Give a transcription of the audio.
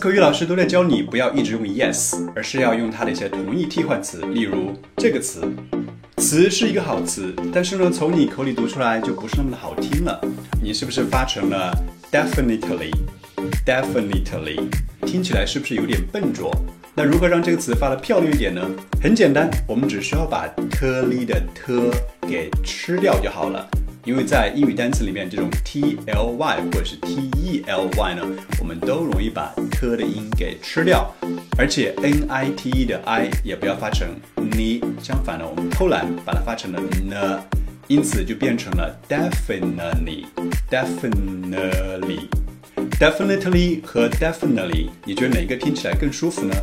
口语老师都在教你不要一直用 yes，而是要用它的一些同义替换词。例如这个词，词是一个好词，但是呢，从你口里读出来就不是那么的好听了。你是不是发成了 definitely？definitely，听起来是不是有点笨拙？那如何让这个词发的漂亮一点呢？很简单，我们只需要把 t l 的 t 给吃掉就好了。因为在英语单词里面，这种 t l y 或者是 t e l y 呢，我们都容易把 t 的音给吃掉，而且 n i t e 的 i 也不要发成 ni，相反呢，我们偷懒把它发成了 n，因此就变成了 definitely，definitely，definitely 和 definitely，你觉得哪个听起来更舒服呢？